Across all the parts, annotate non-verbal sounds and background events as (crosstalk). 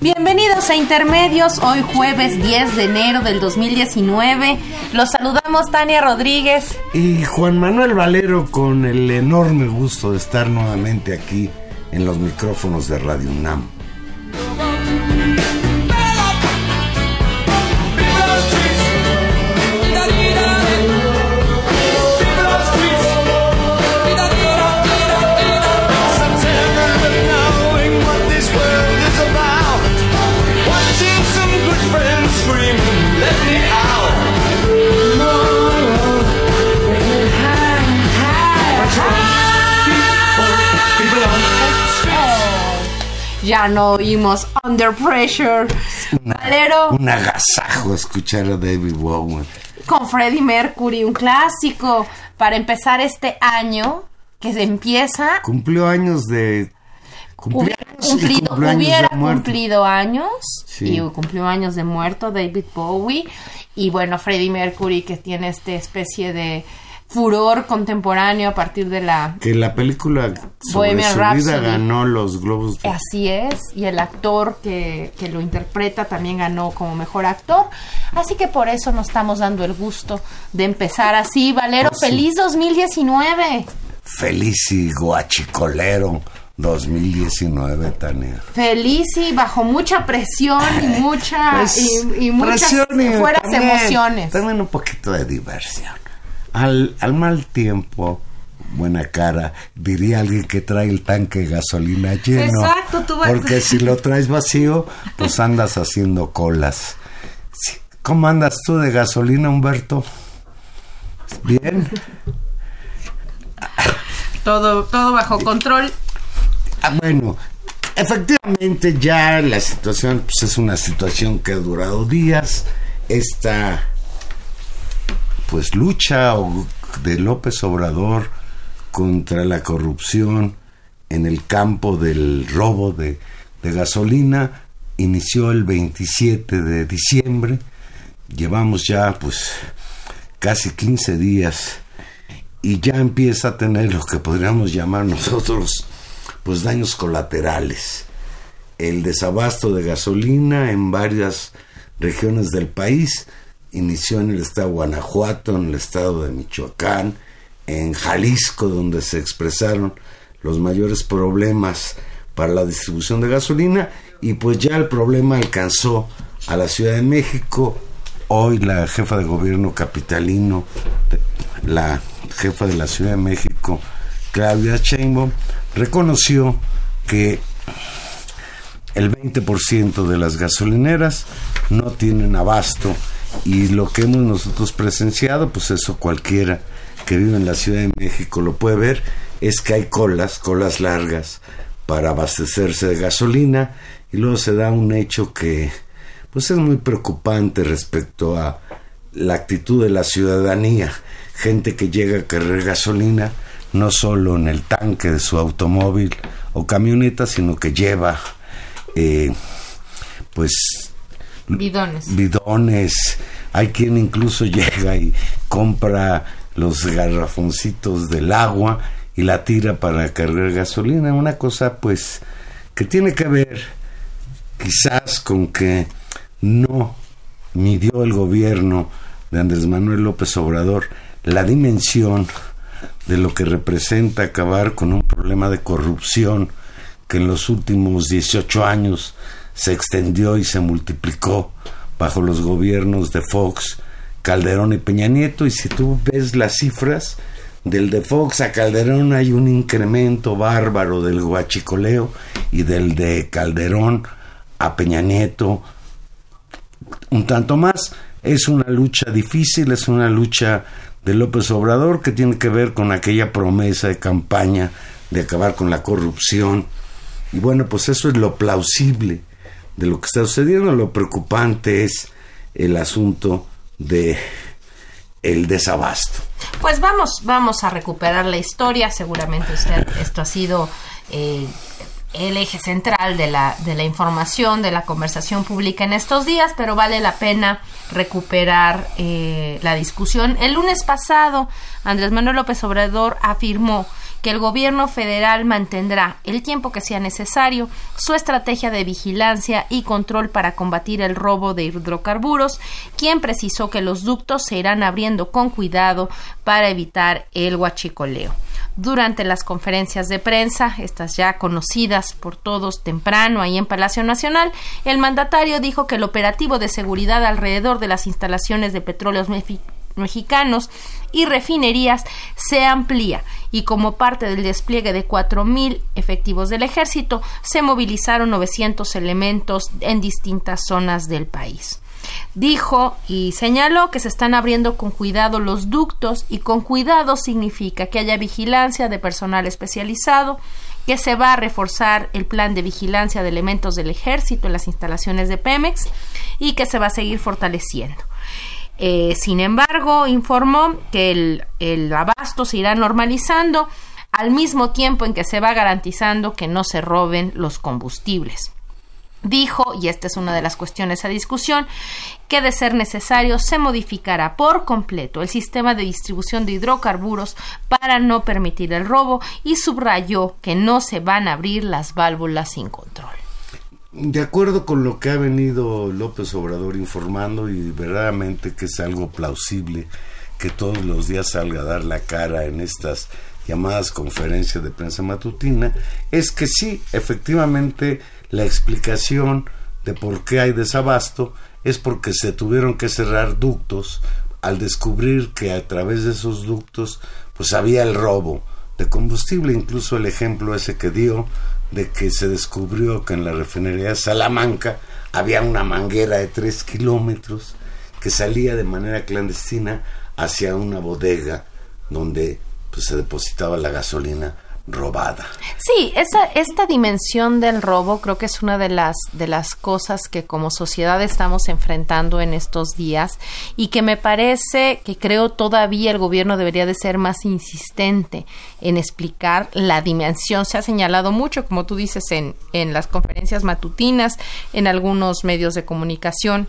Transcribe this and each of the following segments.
Bienvenidos a Intermedios, hoy jueves 10 de enero del 2019. Los saludamos Tania Rodríguez y Juan Manuel Valero con el enorme gusto de estar nuevamente aquí en los micrófonos de Radio UNAM. Ya no oímos Under Pressure. Valero. Un agasajo escuchar a David Bowie. Con Freddie Mercury, un clásico. Para empezar este año, que se empieza. Cumplió años de. Hubiera cumplido, hubiera cumplido años y cumplió años de muerto David Bowie y bueno Freddie Mercury que tiene esta especie de furor contemporáneo a partir de la que la película sobre Bohemian su vida ganó los globos de... así es y el actor que, que, lo interpreta también ganó como mejor actor. Así que por eso nos estamos dando el gusto de empezar así. Valero Pues feliz 2019 feliz y guachicolero 2019 Tania. Feliz y bajo mucha presión y (laughs) mucha Pues, y, y muchas presión y fueras también- emociones. también un poquito de diversión al, al mal tiempo buena cara diría alguien que trae el tanque de gasolina lleno Exacto, tú vas- porque si lo traes vacío pues (laughs) andas haciendo colas. ¿cómo andas tú de gasolina Humberto? bien todo todo bajo control Ah, bueno, efectivamente ya la situación pues, es una situación que ha durado días. Esta pues lucha de López Obrador contra la corrupción en el campo del robo de, de gasolina inició el 27 de diciembre. Llevamos ya pues casi 15 días y ya empieza a tener lo que podríamos llamar nosotros pues daños colaterales. El desabasto de gasolina en varias regiones del país inició en el estado de Guanajuato, en el estado de Michoacán, en Jalisco, donde se expresaron los mayores problemas para la distribución de gasolina y pues ya el problema alcanzó a la Ciudad de México. Hoy la jefa de gobierno capitalino, la jefa de la Ciudad de México, Claudia Sheinbaum, reconoció que el 20% de las gasolineras no tienen abasto y lo que hemos nosotros presenciado, pues eso cualquiera que vive en la Ciudad de México lo puede ver, es que hay colas, colas largas para abastecerse de gasolina y luego se da un hecho que pues es muy preocupante respecto a la actitud de la ciudadanía, gente que llega a cargar gasolina no solo en el tanque de su automóvil o camioneta, sino que lleva eh, pues bidones. bidones. Hay quien incluso (laughs) llega y compra los garrafoncitos del agua y la tira para cargar gasolina. Una cosa pues que tiene que ver quizás con que no midió el gobierno de Andrés Manuel López Obrador la dimensión de lo que representa acabar con un problema de corrupción que en los últimos 18 años se extendió y se multiplicó bajo los gobiernos de Fox, Calderón y Peña Nieto y si tú ves las cifras del de Fox a Calderón hay un incremento bárbaro del guachicoleo y del de Calderón a Peña Nieto un tanto más. Es una lucha difícil, es una lucha de López Obrador que tiene que ver con aquella promesa de campaña de acabar con la corrupción. Y bueno, pues eso es lo plausible de lo que está sucediendo. Lo preocupante es el asunto de el desabasto. Pues vamos, vamos a recuperar la historia. Seguramente usted, esto ha sido eh, el eje central de la, de la información, de la conversación pública en estos días, pero vale la pena recuperar eh, la discusión. El lunes pasado, Andrés Manuel López Obrador afirmó que el gobierno federal mantendrá el tiempo que sea necesario su estrategia de vigilancia y control para combatir el robo de hidrocarburos, quien precisó que los ductos se irán abriendo con cuidado para evitar el huachicoleo. Durante las conferencias de prensa, estas ya conocidas por todos temprano ahí en Palacio Nacional, el mandatario dijo que el operativo de seguridad alrededor de las instalaciones de petróleos y refinerías se amplía y como parte del despliegue de 4.000 efectivos del ejército se movilizaron 900 elementos en distintas zonas del país. Dijo y señaló que se están abriendo con cuidado los ductos y con cuidado significa que haya vigilancia de personal especializado, que se va a reforzar el plan de vigilancia de elementos del ejército en las instalaciones de Pemex y que se va a seguir fortaleciendo. Eh, sin embargo, informó que el, el abasto se irá normalizando al mismo tiempo en que se va garantizando que no se roben los combustibles. Dijo, y esta es una de las cuestiones a discusión, que de ser necesario se modificará por completo el sistema de distribución de hidrocarburos para no permitir el robo y subrayó que no se van a abrir las válvulas sin control. De acuerdo con lo que ha venido López Obrador informando y verdaderamente que es algo plausible que todos los días salga a dar la cara en estas llamadas conferencias de prensa matutina, es que sí, efectivamente la explicación de por qué hay desabasto es porque se tuvieron que cerrar ductos al descubrir que a través de esos ductos pues había el robo de combustible, incluso el ejemplo ese que dio de que se descubrió que en la refinería de Salamanca había una manguera de tres kilómetros que salía de manera clandestina hacia una bodega donde pues, se depositaba la gasolina robada. Sí, esa, esta dimensión del robo creo que es una de las, de las cosas que como sociedad estamos enfrentando en estos días y que me parece que creo todavía el gobierno debería de ser más insistente en explicar la dimensión. Se ha señalado mucho, como tú dices, en, en las conferencias matutinas, en algunos medios de comunicación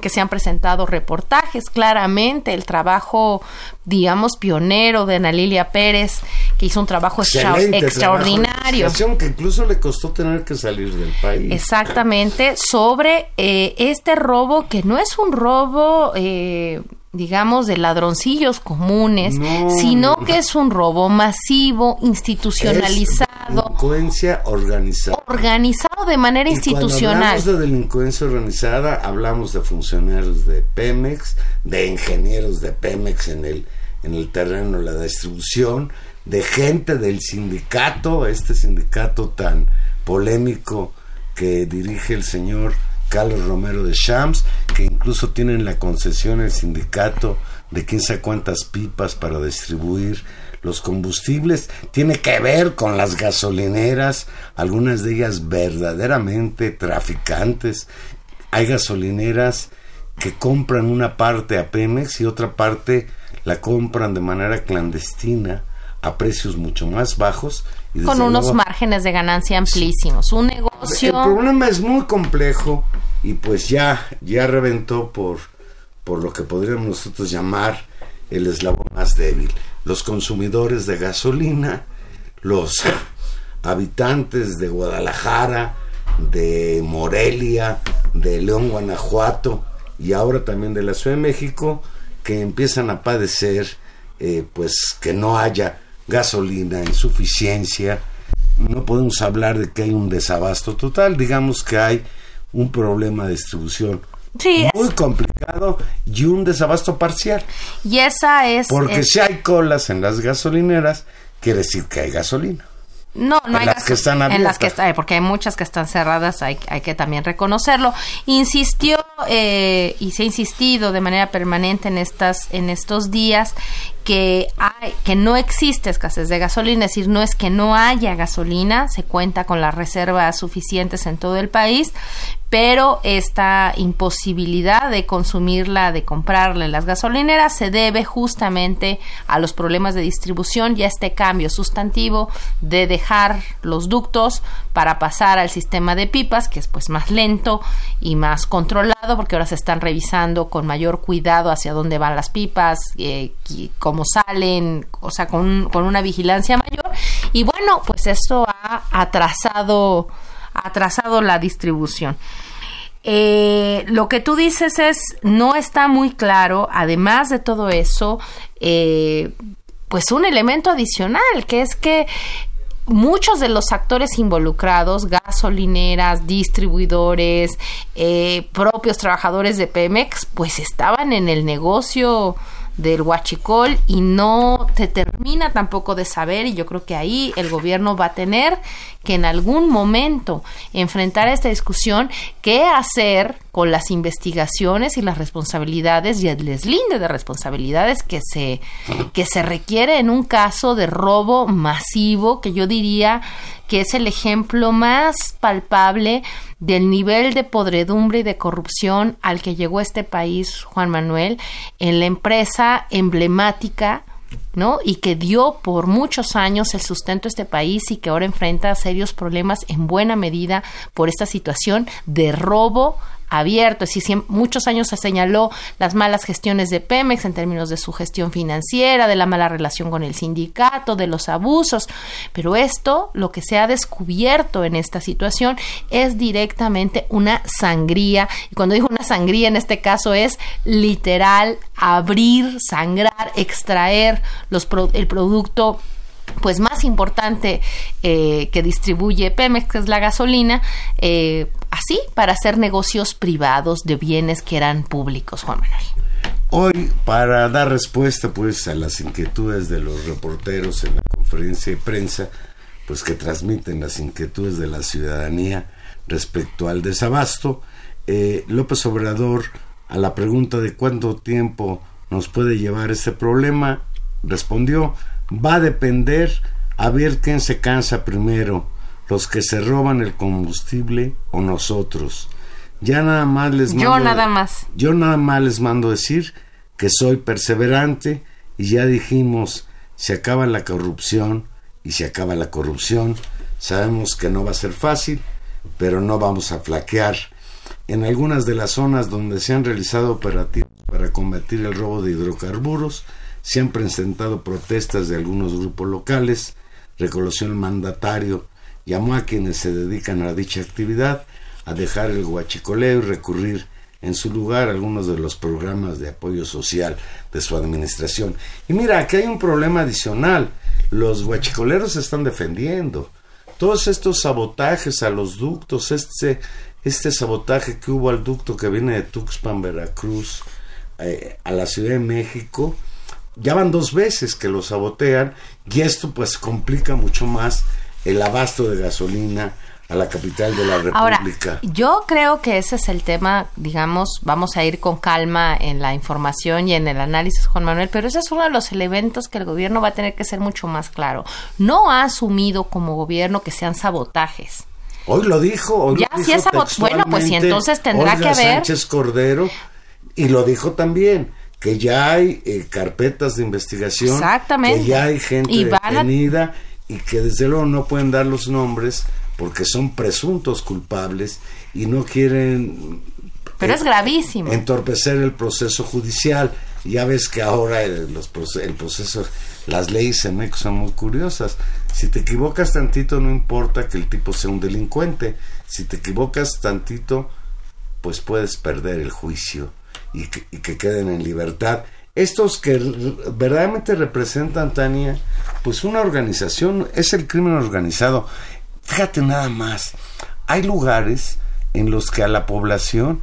que se han presentado reportajes, claramente el trabajo, digamos, pionero de Ana Lilia Pérez, que hizo un trabajo extraordinario. que incluso le costó tener que salir del país. Exactamente, sobre eh, este robo que no es un robo... Eh, digamos, de ladroncillos comunes, sino que es un robo masivo, institucionalizado. delincuencia organizada. Organizado de manera institucional. Cuando hablamos de delincuencia organizada, hablamos de funcionarios de Pemex, de ingenieros de Pemex en el, en el terreno de la distribución, de gente del sindicato, este sindicato tan polémico que dirige el señor Carlos Romero de Shams, que incluso tienen la concesión el sindicato de quién sabe cuántas pipas para distribuir los combustibles, tiene que ver con las gasolineras, algunas de ellas verdaderamente traficantes. Hay gasolineras que compran una parte a Pemex y otra parte la compran de manera clandestina a precios mucho más bajos. Y con unos márgenes de ganancia amplísimos. Un negocio. El problema es muy complejo y pues ya, ya reventó por, por lo que podríamos nosotros llamar el eslabón más débil. Los consumidores de gasolina, los (laughs) habitantes de Guadalajara, de Morelia, de León, Guanajuato y ahora también de la Ciudad de México, que empiezan a padecer eh, pues que no haya gasolina, insuficiencia. No podemos hablar de que hay un desabasto total, digamos que hay un problema de distribución muy complicado y un desabasto parcial. Y esa es... Porque si hay colas en las gasolineras, quiere decir que hay gasolina. No, no en las que están abiertas. En las que está, porque hay muchas que están cerradas, hay, hay que también reconocerlo. Insistió eh, y se ha insistido de manera permanente en estas en estos días que hay, que no existe escasez de gasolina, es decir, no es que no haya gasolina, se cuenta con las reservas suficientes en todo el país, pero esta imposibilidad de consumirla, de comprarla en las gasolineras, se debe justamente a los problemas de distribución y a este cambio sustantivo de dejar los ductos para pasar al sistema de pipas, que es pues más lento y más controlado, porque ahora se están revisando con mayor cuidado hacia dónde van las pipas, eh, cómo salen, o sea, con, con una vigilancia mayor. Y bueno, pues esto ha atrasado atrasado la distribución. Eh, lo que tú dices es, no está muy claro, además de todo eso, eh, pues un elemento adicional, que es que muchos de los actores involucrados, gasolineras, distribuidores, eh, propios trabajadores de Pemex, pues estaban en el negocio del huachicol y no te termina tampoco de saber y yo creo que ahí el gobierno va a tener que en algún momento enfrentar esta discusión qué hacer con las investigaciones y las responsabilidades y el deslinde de responsabilidades que se que se requiere en un caso de robo masivo que yo diría que es el ejemplo más palpable del nivel de podredumbre y de corrupción al que llegó este país, Juan Manuel, en la empresa emblemática ¿no? Y que dio por muchos años el sustento a este país y que ahora enfrenta serios problemas en buena medida por esta situación de robo abierto. Es decir, muchos años se señaló las malas gestiones de Pemex en términos de su gestión financiera, de la mala relación con el sindicato, de los abusos. Pero esto, lo que se ha descubierto en esta situación, es directamente una sangría. Y cuando digo una sangría, en este caso es literal abrir, sangrar, extraer el producto pues más importante eh, que distribuye Pemex, que es la gasolina, eh, así para hacer negocios privados de bienes que eran públicos, Juan Manuel. Hoy, para dar respuesta pues a las inquietudes de los reporteros en la conferencia de prensa, pues que transmiten las inquietudes de la ciudadanía respecto al desabasto, eh, López Obrador a la pregunta de cuánto tiempo nos puede llevar este problema, respondió va a depender a ver quién se cansa primero, los que se roban el combustible o nosotros. Ya nada más les mando, Yo nada más. Yo nada más les mando decir que soy perseverante y ya dijimos, se acaba la corrupción y se acaba la corrupción. Sabemos que no va a ser fácil, pero no vamos a flaquear. En algunas de las zonas donde se han realizado operativos para combatir el robo de hidrocarburos, se han presentado protestas de algunos grupos locales, reconoció el mandatario, llamó a quienes se dedican a dicha actividad a dejar el huachicoleo y recurrir en su lugar a algunos de los programas de apoyo social de su administración. Y mira, aquí hay un problema adicional. Los huachicoleros se están defendiendo. Todos estos sabotajes a los ductos, este, este sabotaje que hubo al ducto que viene de Tuxpan, Veracruz, eh, a la Ciudad de México, ya van dos veces que lo sabotean y esto pues complica mucho más el abasto de gasolina a la capital de la República. Ahora, yo creo que ese es el tema, digamos, vamos a ir con calma en la información y en el análisis, Juan Manuel, pero ese es uno de los elementos que el gobierno va a tener que ser mucho más claro. No ha asumido como gobierno que sean sabotajes. Hoy lo dijo, hoy ya, lo dijo es bueno, pues y entonces tendrá que haber Sánchez Cordero y lo dijo también que ya hay eh, carpetas de investigación, Exactamente. que ya hay gente detenida y que desde luego no pueden dar los nombres porque son presuntos culpables y no quieren pero es gravísimo. entorpecer el proceso judicial. Ya ves que ahora el, los, el proceso las leyes en México son muy curiosas. Si te equivocas tantito no importa que el tipo sea un delincuente. Si te equivocas tantito pues puedes perder el juicio y que, y que queden en libertad estos que verdaderamente representan Tania pues una organización es el crimen organizado Fíjate nada más, hay lugares en los que a la población,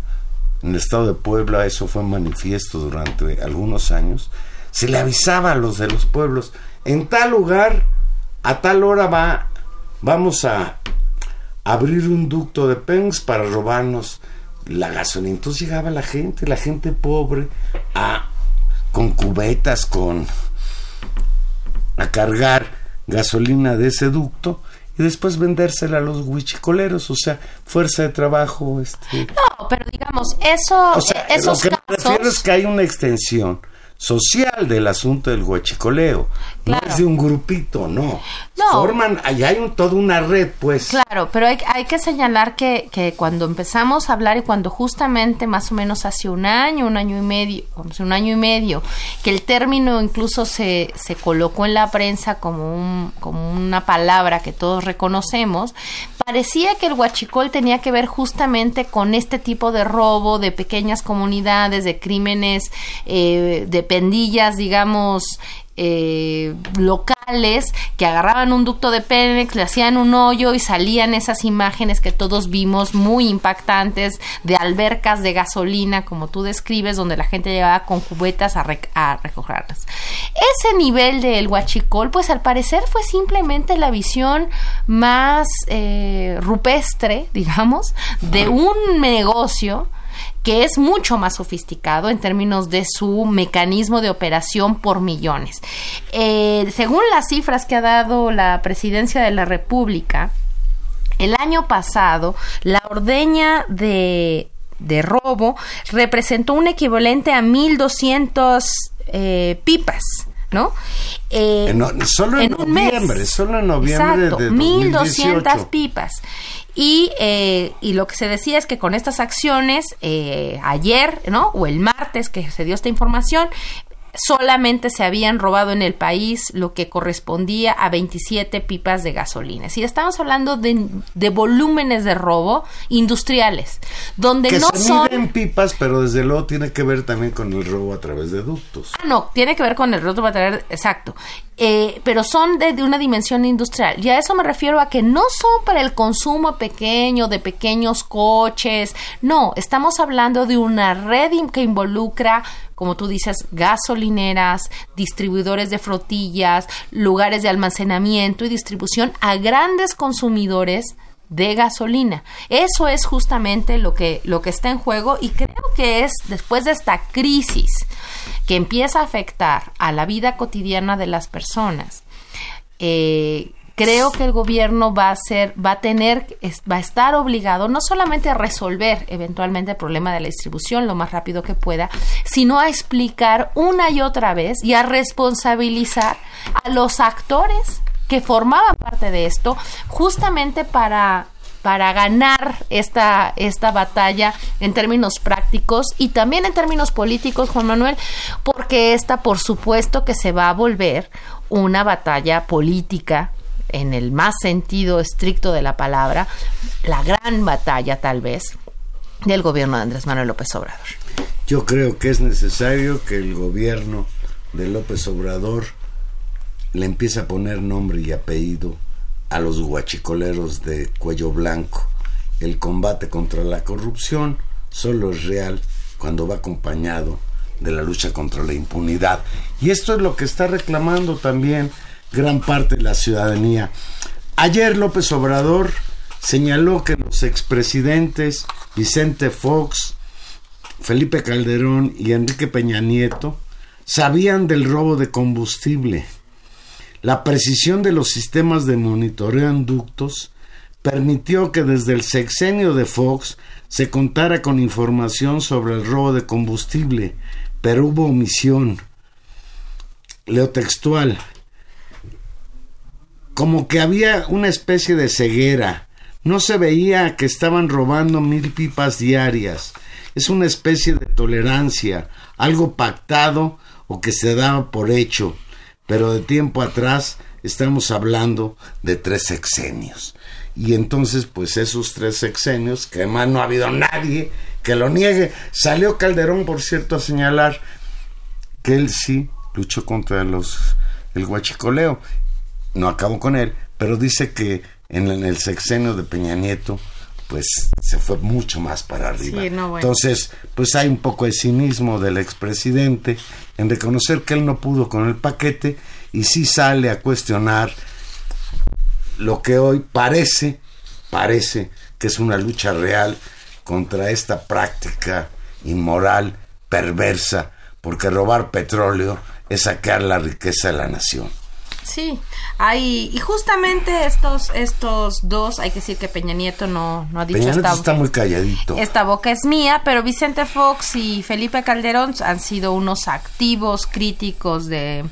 en el estado de Puebla eso fue manifiesto durante algunos años, se le avisaba a los de los pueblos, en tal lugar, a tal hora va, vamos a abrir un ducto de Pemex para robarnos la gasolina. Entonces llegaba la gente, la gente pobre, a, con cubetas, con a cargar gasolina de ese ducto y después vendérsela a los huichicoleros, o sea, fuerza de trabajo. Este. No, pero digamos, eso. O sea, lo que me refiero es que hay una extensión social del asunto del huachicoleo. No es de un grupito, no. no. Forman, allá hay un, toda una red, pues. Claro, pero hay, hay que señalar que, que, cuando empezamos a hablar y cuando justamente más o menos hace un año, un año y medio, un año y medio, que el término incluso se, se colocó en la prensa como, un, como una palabra que todos reconocemos, parecía que el huachicol tenía que ver justamente con este tipo de robo de pequeñas comunidades, de crímenes, eh, de pendillas, digamos, eh, locales que agarraban un ducto de Pemex, le hacían un hoyo y salían esas imágenes que todos vimos muy impactantes de albercas de gasolina, como tú describes, donde la gente llegaba con cubetas a, recogerlas. Ese nivel del huachicol, pues al parecer fue simplemente la visión más eh, rupestre, (laughs) digamos, de un negocio que es mucho más sofisticado en términos de su mecanismo de operación por millones. Eh, según las cifras que ha dado la presidencia de la República, el año pasado la ordeña de, robo representó un equivalente a 1.200 eh, pipas. ¿no? Eh, solo en, noviembre, solo en noviembre Exacto, de 1200 pipas. Y, eh, y lo que se decía es que con estas acciones, eh, ayer, ¿no? O el martes que se dio esta información, solamente se habían robado en el país lo que correspondía a 27 pipas de gasolina. Si estamos hablando de, de volúmenes de robo industriales, donde que no se son miden pipas, pero desde luego tiene que ver también con el robo a través de ductos. Ah, no, tiene que ver con el robo a través, exacto. Eh, pero son de, de, una dimensión industrial. Y a eso me refiero a que no son para el consumo pequeño de pequeños coches. No, estamos hablando de una red que involucra como tú dices, gasolineras, distribuidores de flotillas, lugares de almacenamiento y distribución a grandes consumidores de gasolina. Eso es justamente lo que, lo que está en juego y creo que es después de esta crisis que empieza a afectar a la vida cotidiana de las personas, eh, creo que el gobierno va a ser, va a tener, va a estar obligado no solamente a resolver eventualmente el problema de la distribución lo más rápido que pueda, sino a explicar una y otra vez y a responsabilizar a los actores que formaban parte de esto, justamente para para ganar esta, esta batalla en términos prácticos y también en términos políticos, Juan Manuel, porque esta, por supuesto, que se va a volver una batalla política en el más sentido estricto de la palabra, la gran batalla tal vez del gobierno de Andrés Manuel López Obrador. Yo creo que es necesario que el gobierno de López Obrador le empiece a poner nombre y apellido a los guachicoleros de cuello blanco. El combate contra la corrupción solo es real cuando va acompañado de la lucha contra la impunidad. Y esto es lo que está reclamando también gran parte de la ciudadanía. Ayer López Obrador señaló que los expresidentes Vicente Fox, Felipe Calderón y Enrique Peña Nieto sabían del robo de combustible. La precisión de los sistemas de monitoreo en ductos permitió que desde el sexenio de Fox se contara con información sobre el robo de combustible, pero hubo omisión. Leo textual. Como que había una especie de ceguera. No se veía que estaban robando mil pipas diarias. Es una especie de tolerancia, algo pactado o que se daba por hecho. Pero de tiempo atrás estamos hablando de tres sexenios. Y entonces, pues esos tres sexenios, que además no ha habido nadie que lo niegue. Salió Calderón, por cierto, a señalar que él sí luchó contra los el huachicoleo. No acabó con él, pero dice que en, el sexenio de Peña Nieto, pues se fue mucho más para arriba. Entonces, pues hay un poco de cinismo del expresidente en reconocer que él no pudo con el paquete y sí sale a cuestionar lo que hoy parece, parece que es una lucha real contra esta práctica inmoral, perversa, porque robar petróleo es saquear la riqueza de la nación. Sí, hay, y justamente estos, estos dos, hay que decir que Peña Nieto no, no ha dicho Peña Nieto está muy calladito. Esta boca es mía, pero Vicente Fox y Felipe Calderón han sido unos activos críticos de,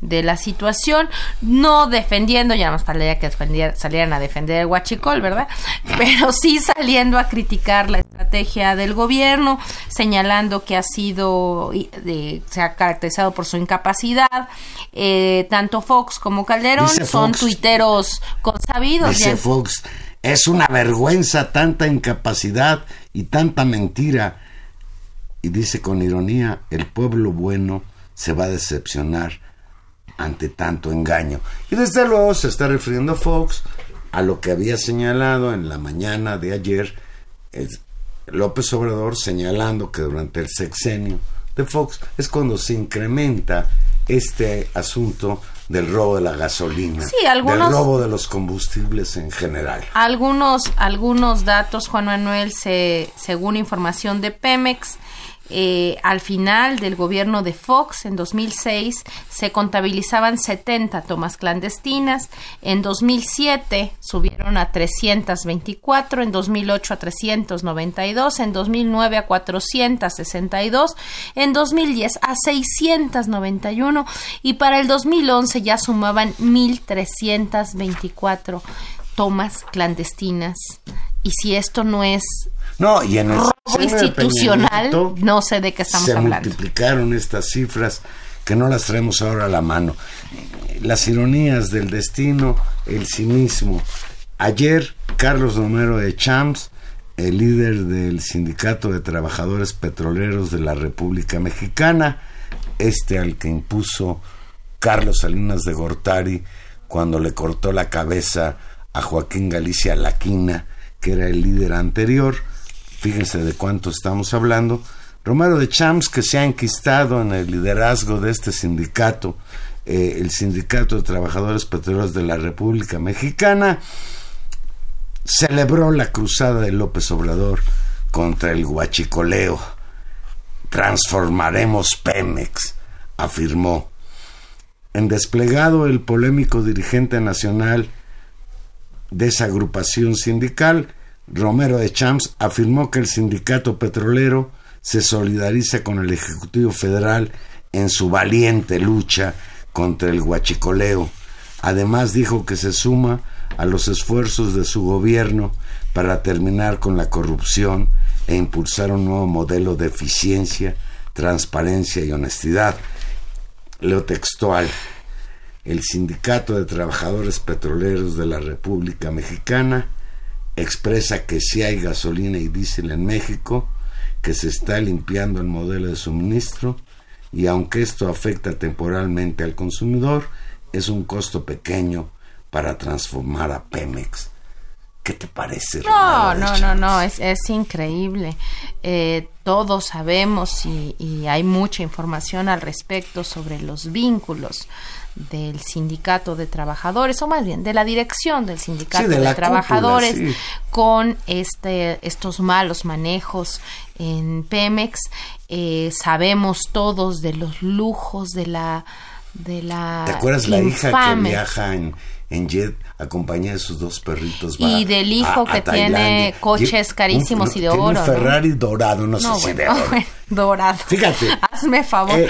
de la situación, no defendiendo, ya no faltaría que salieran a defender el huachicol, ¿verdad? (laughs) Pero sí saliendo a criticar la estrategia del gobierno, señalando que ha sido, se ha caracterizado por su incapacidad. Eh, tanto Fox como Calderón son tuiteros consabidos. Dice Fox, es una vergüenza tanta incapacidad y tanta mentira. Y dice con ironía, el pueblo bueno se va a decepcionar ante tanto engaño. Y desde luego se está refiriendo Fox a lo que había señalado en la mañana de ayer López Obrador señalando que durante el sexenio de Fox es cuando se incrementa este asunto del robo de la gasolina, del robo de los combustibles en general. Algunos, algunos datos, Juan Manuel, se, según información de Pemex, eh, al final del gobierno de Fox en 2006 se contabilizaban 70 tomas clandestinas, en 2007 subieron a 324, en 2008 a 392, en 2009 a 462, en 2010 a 691 y para el 2011 ya sumaban 1324 tomas clandestinas. Y si esto no es no, y en el institucional, no sé de qué estamos hablando. Se multiplicaron estas cifras que no las traemos ahora a la mano. Las ironías del destino, el cinismo. Ayer, Carlos Romero de Champs, el líder del Sindicato de Trabajadores Petroleros de la República Mexicana, este al que impuso Carlos Salinas de Gortari cuando le cortó la cabeza a Joaquín Galicia Laquina, que era el líder anterior, fíjense de cuánto estamos hablando, Romero de Champs, que se ha enquistado en el liderazgo de este sindicato, eh, el Sindicato de Trabajadores Petroleros de la República Mexicana, celebró la cruzada de López Obrador contra el huachicoleo. Transformaremos Pemex, afirmó. En desplegado, el polémico dirigente nacional de esa agrupación sindical Romero de Champs afirmó que el sindicato petrolero se solidariza con el Ejecutivo Federal en su valiente lucha contra el huachicoleo. Además dijo que se suma a los esfuerzos de su gobierno para terminar con la corrupción e impulsar un nuevo modelo de eficiencia, transparencia y honestidad. Leo textual. El Sindicato de Trabajadores Petroleros de la República Mexicana expresa que si hay gasolina y diésel en México, que se está limpiando el modelo de suministro y aunque esto afecta temporalmente al consumidor, es un costo pequeño para transformar a Pemex. ¿Qué te parece? No, no, no, no, es, es increíble. Eh, todos sabemos y, y, hay mucha información al respecto sobre los vínculos del sindicato de trabajadores, o más bien de la dirección del sindicato de, trabajadores con este, estos malos manejos en Pemex. Eh, sabemos todos de los lujos de la de la ¿Te acuerdas la hija que viaja en, en jet acompañada de sus dos perritos? y del hijo que tiene coches carísimos y de oro. Un Ferrari dorado, no, sé si de (laughs) oro. dorado. Fíjate. Hazme favor. Eh,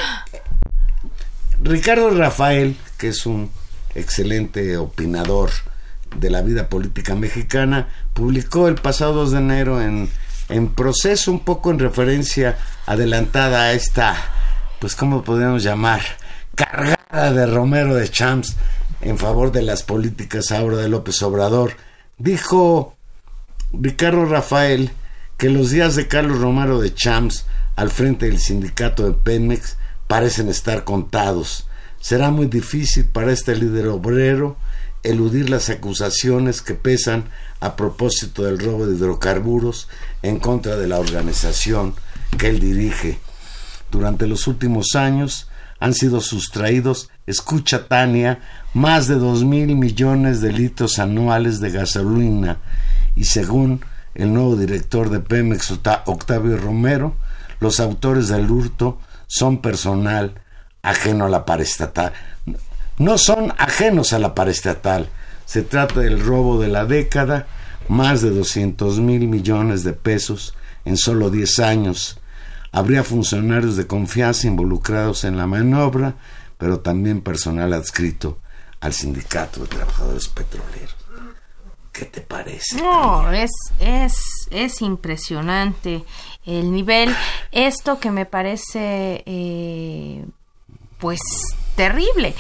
Ricardo Rafael, que es un excelente opinador de la vida política mexicana, publicó el pasado 2 de enero en, en proceso, un poco en referencia adelantada a esta, pues, ¿cómo podríamos llamar? Cargada de Romero de Champs en favor de las políticas ahora de López Obrador. Dijo Ricardo Rafael que los días de Carlos Romero de Champs al frente del sindicato de Pemex parecen estar contados. Será muy difícil para este líder obrero eludir las acusaciones que pesan a propósito del robo de hidrocarburos en contra de la organización que él dirige. Durante los últimos años han sido sustraídos, escucha Tania, más de dos mil millones de litros anuales de gasolina y según el nuevo director de Pemex, Octavio Romero, los autores del hurto son personal ajeno a la paraestatal. No son ajenos a la paraestatal. Se trata del robo de la década, más de 200 mil millones de pesos en solo 10 años. Habría funcionarios de confianza involucrados en la maniobra, pero también personal adscrito al sindicato de trabajadores petroleros. ¿Qué te parece? No, es, es, es impresionante el nivel. Esto que me parece, eh, pues, terrible.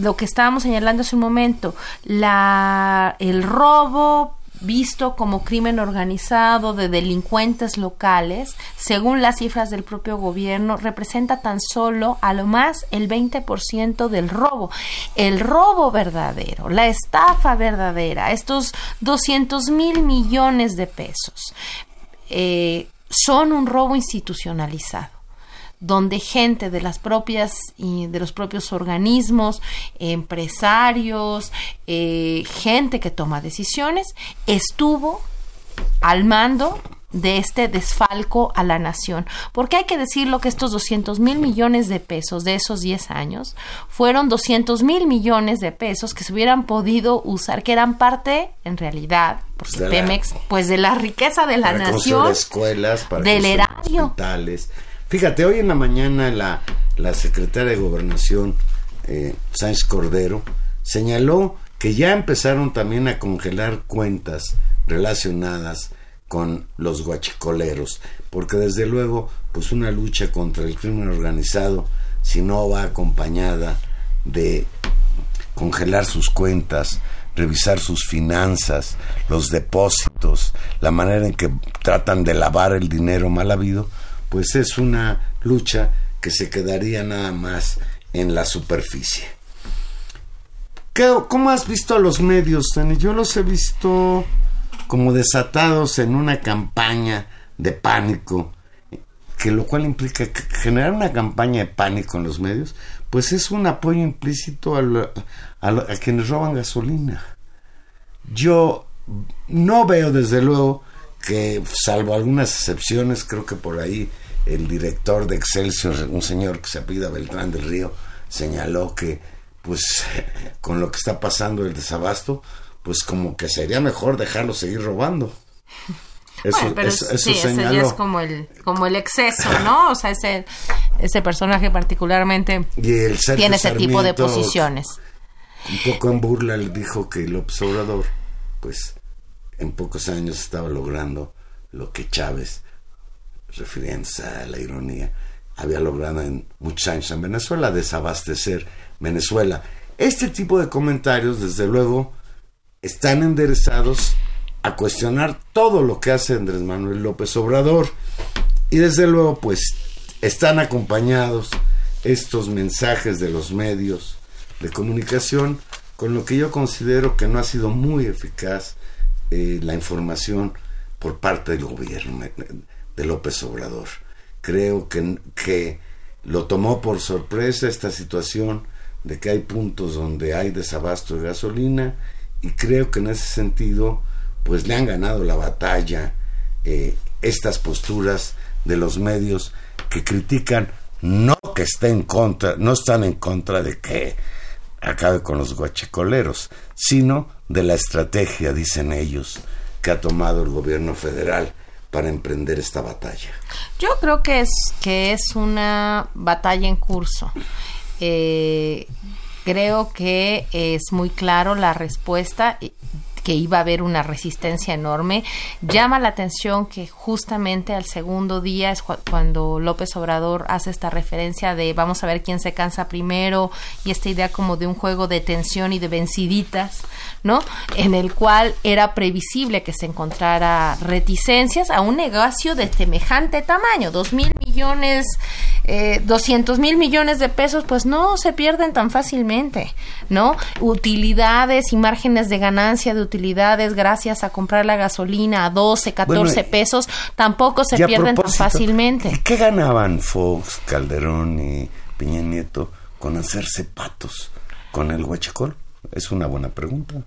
Lo que estábamos señalando hace un momento, la, el robo visto como crimen organizado de delincuentes locales, según las cifras del propio gobierno, representa tan solo a lo más el 20% del robo. El robo verdadero, la estafa verdadera, estos 200 mil millones de pesos, eh, son un robo institucionalizado donde gente de las propias y de los propios organismos, empresarios, eh, gente que toma decisiones, estuvo al mando de este desfalco a la nación. Porque hay que decirlo que estos 200 mil millones de pesos de esos 10 años fueron 200 mil millones de pesos que se hubieran podido usar, que eran parte, en realidad, por Pemex, pues de la riqueza de la nación, escuelas, para del erario. Fíjate, hoy en la mañana la, la secretaria de Gobernación, eh, Sánchez Cordero, señaló que ya empezaron también a congelar cuentas relacionadas con los guachicoleros, porque desde luego, pues una lucha contra el crimen organizado, si no va acompañada de congelar sus cuentas, revisar sus finanzas, los depósitos, la manera en que tratan de lavar el dinero mal habido, pues es una lucha que se quedaría nada más en la superficie. ¿Cómo has visto a los medios, Dani? Yo los he visto como desatados en una campaña de pánico, que lo cual implica generar una campaña de pánico en los medios, pues es un apoyo implícito a, a quienes roban gasolina. Yo no veo desde luego que salvo algunas excepciones, creo que por ahí el director de Excelsior, un señor que se apellida Beltrán del Río, señaló que pues (laughs) con lo que está pasando el desabasto, pues como que sería mejor dejarlo seguir robando. (laughs) Eso, pero eso, sí, ese ya es como el, como el exceso, ¿no? O sea, ese, ese personaje particularmente tiene ese tipo de posiciones. Un poco en burla le dijo que el observador, pues en pocos años estaba logrando lo que Chávez, refiriéndose a la ironía, había logrado en muchos años en Venezuela, desabastecer Venezuela. Este tipo de comentarios, desde luego, están enderezados a cuestionar todo lo que hace Andrés Manuel López Obrador. Y desde luego, pues, están acompañados estos mensajes de los medios de comunicación con lo que yo considero que no ha sido muy eficaz eh, la información por parte del gobierno de López Obrador. Creo que, que lo tomó por sorpresa esta situación de que hay puntos donde hay desabasto de gasolina y creo que en ese sentido pues le han ganado la batalla eh, estas posturas de los medios que critican no que esté en contra, no están en contra de que acabe con los guachicoleros, sino de la estrategia, dicen ellos, que ha tomado el gobierno federal para emprender esta batalla. Yo creo que es que es una batalla en curso. Eh, creo que es muy claro la respuesta que iba a haber una resistencia enorme. Llama la atención que justamente al segundo día es cuando López Obrador hace esta referencia de vamos a ver quién se cansa primero y esta idea como de un juego de tensión y de venciditas, ¿no? En el cual era previsible que se encontrara reticencias a un negocio de semejante tamaño, dos mil millones, eh, doscientos mil millones de pesos, pues no se pierden tan fácilmente, ¿no? Utilidades y márgenes de ganancia de utilidades gracias a comprar la gasolina a 12, 14 pesos, tampoco se pierden tan fácilmente. ¿Qué ganaban Fox, Calderón y Peña Nieto con hacerse patos con el huachicol? Es una buena pregunta.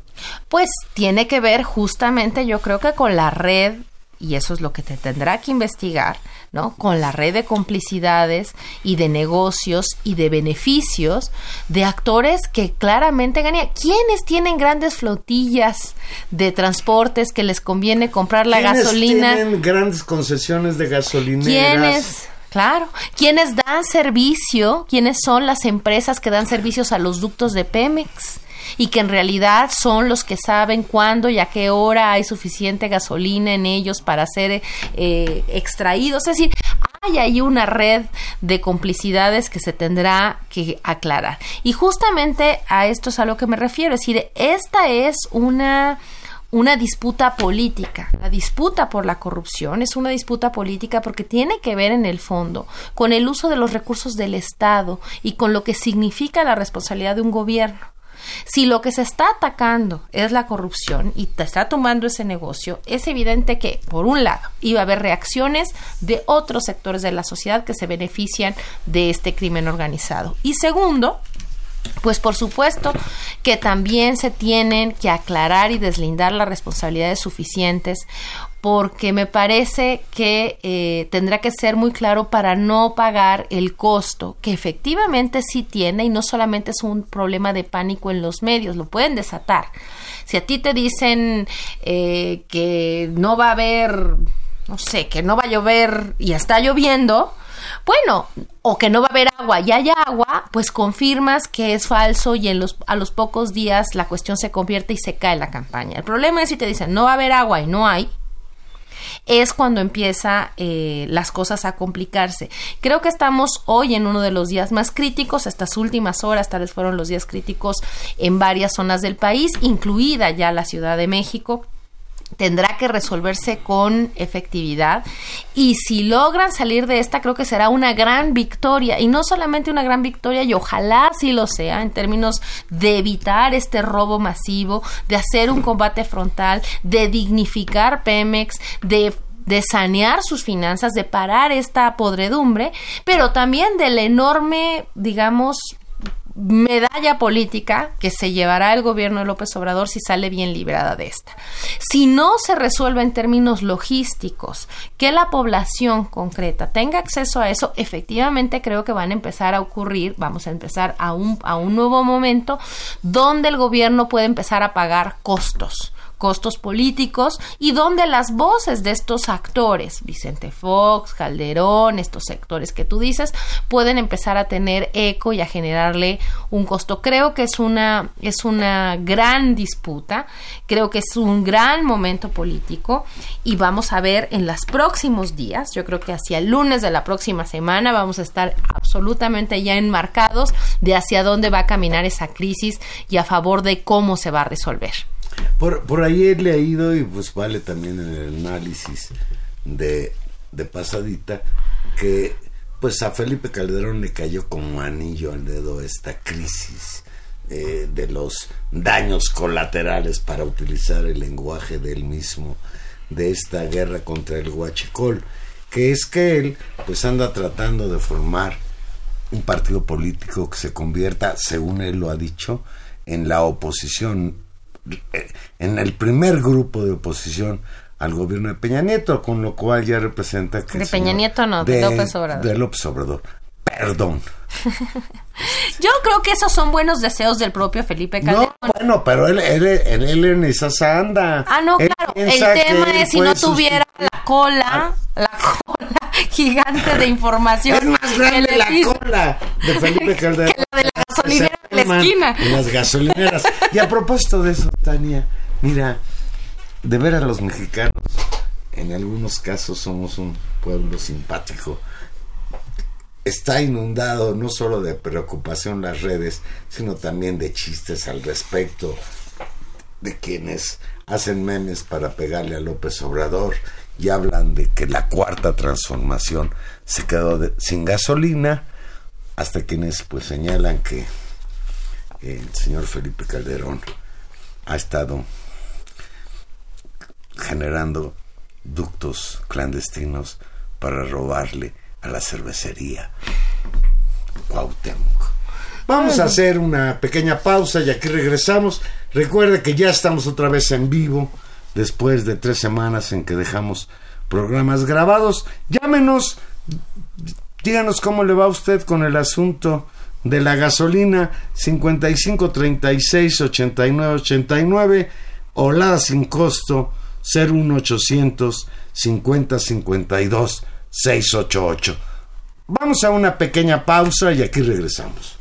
Pues tiene que ver justamente, yo creo que con la red y eso es lo que te tendrá que investigar, ¿no? Con la red de complicidades y de negocios y de beneficios de actores que claramente ganan. ¿Quiénes tienen grandes flotillas de transportes que les conviene comprar la gasolina? tienen grandes concesiones de gasolina? ¿Quiénes? Claro. ¿Quiénes dan servicio? ¿Quiénes son las empresas que dan servicios a los ductos de Pemex? Y que en realidad son los que saben cuándo y a qué hora hay suficiente gasolina en ellos para ser eh, extraídos. Es decir, hay ahí una red de complicidades que se tendrá que aclarar. Y justamente a esto es a lo que me refiero. Es decir, esta es una una disputa política. La disputa por la corrupción es una disputa política porque tiene que ver en el fondo con el uso de los recursos del Estado y con lo que significa la responsabilidad de un gobierno. Si lo que se está atacando es la corrupción y está tomando ese negocio, es evidente que, por un lado, iba a haber reacciones de otros sectores de la sociedad que se benefician de este crimen organizado. Y segundo, pues por supuesto que también se tienen que aclarar y deslindar las responsabilidades suficientes porque me parece que eh, tendrá que ser muy claro para no pagar el costo que efectivamente sí tiene y no solamente es un problema de pánico en los medios, lo pueden desatar. Si a ti te dicen eh, que no va a haber, no sé, que no va a llover y está lloviendo, bueno, o que no va a haber agua y hay agua, pues confirmas que es falso y en los, a los pocos días la cuestión se convierte y se cae la campaña. El problema es si te dicen no va a haber agua y no hay, es cuando empieza eh, las cosas a complicarse. Creo que estamos hoy en uno de los días más críticos, estas últimas horas tal vez fueron los días críticos en varias zonas del país, incluida ya la Ciudad de México tendrá que resolverse con efectividad. Y si logran salir de esta creo que será una gran victoria. Y no solamente una gran victoria y ojalá sí lo sea en términos de evitar este robo masivo, de hacer un combate frontal, de dignificar Pemex, de de sanear sus finanzas, de parar esta podredumbre, pero también del enorme, digamos, medalla política que se llevará el gobierno de López Obrador si sale bien librada de esta. Si no se resuelve en términos logísticos, que la población concreta tenga acceso a eso, efectivamente creo que van a empezar a ocurrir, vamos a empezar a un, a un nuevo momento donde el gobierno puede empezar a pagar costos costos políticos y donde las voces de estos actores, Vicente Fox, Calderón, estos sectores que tú dices, pueden empezar a tener eco y a generarle un costo. Creo que es una, es una gran disputa, creo que es un gran momento político y vamos a ver en los próximos días, yo creo que hacia el lunes de la próxima semana vamos a estar absolutamente ya enmarcados de hacia dónde va a caminar esa crisis y a favor de cómo se va a resolver. Por, por ahí he leído y pues vale también el análisis de, de pasadita que pues a Felipe Calderón le cayó como anillo al dedo esta crisis eh, de los daños colaterales para utilizar el lenguaje del mismo de esta guerra contra el huachicol, que es que él pues anda tratando de formar un partido político que se convierta, según él lo ha dicho, en la oposición, en el primer grupo de oposición al gobierno de Peña Nieto, con lo cual ya representa que... De Peña Nieto no, de, López Obrador. De López Obrador. Perdón. (laughs) Yo creo que esos son buenos deseos del propio Felipe Calderón. No, bueno, pero él, él, él, en esa anda. Ah, no, claro. El tema es si no tuviera la cola, ah. la cola gigante de información. Es más grande la cola de Felipe Calderón. (laughs) Que la de la gasolinera de la esquina. Las gasolineras. Y a propósito de eso, Tania, mira, de ver a los mexicanos, en algunos casos somos un pueblo simpático está inundado no solo de preocupación las redes, sino también de chistes al respecto de quienes hacen memes para pegarle a López Obrador y hablan de que la cuarta transformación se quedó sin gasolina, hasta quienes pues señalan que el señor Felipe Calderón ha estado generando ductos clandestinos para robarle a la cervecería Cuauhtémoc. Vamos a hacer una pequeña pausa y aquí regresamos. Recuerde que ya estamos otra vez en vivo después de tres semanas en que dejamos programas grabados. Llámenos, díganos cómo le va a usted con el asunto de la gasolina 55 36 89 89 o la sin costo 01800 50 52 688. Vamos a una pequeña pausa y aquí regresamos.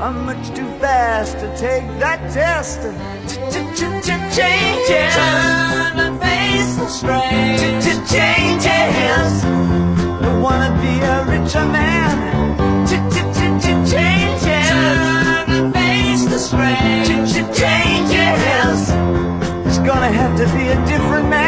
I'm much too fast to take that test. Changes. Turn and face strain. Changes. I wanna be a richer man. Changes. Turn and face strain. Changes. It's gonna have to be a different man.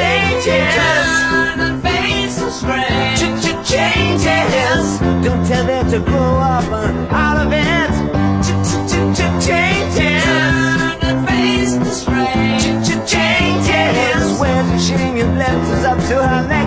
changes. Turn and face so strange. Changes. Don't tell them to grow up on all of it. Changes. Turn and face the strange. Changes. Where the shame you left is up to her. Left.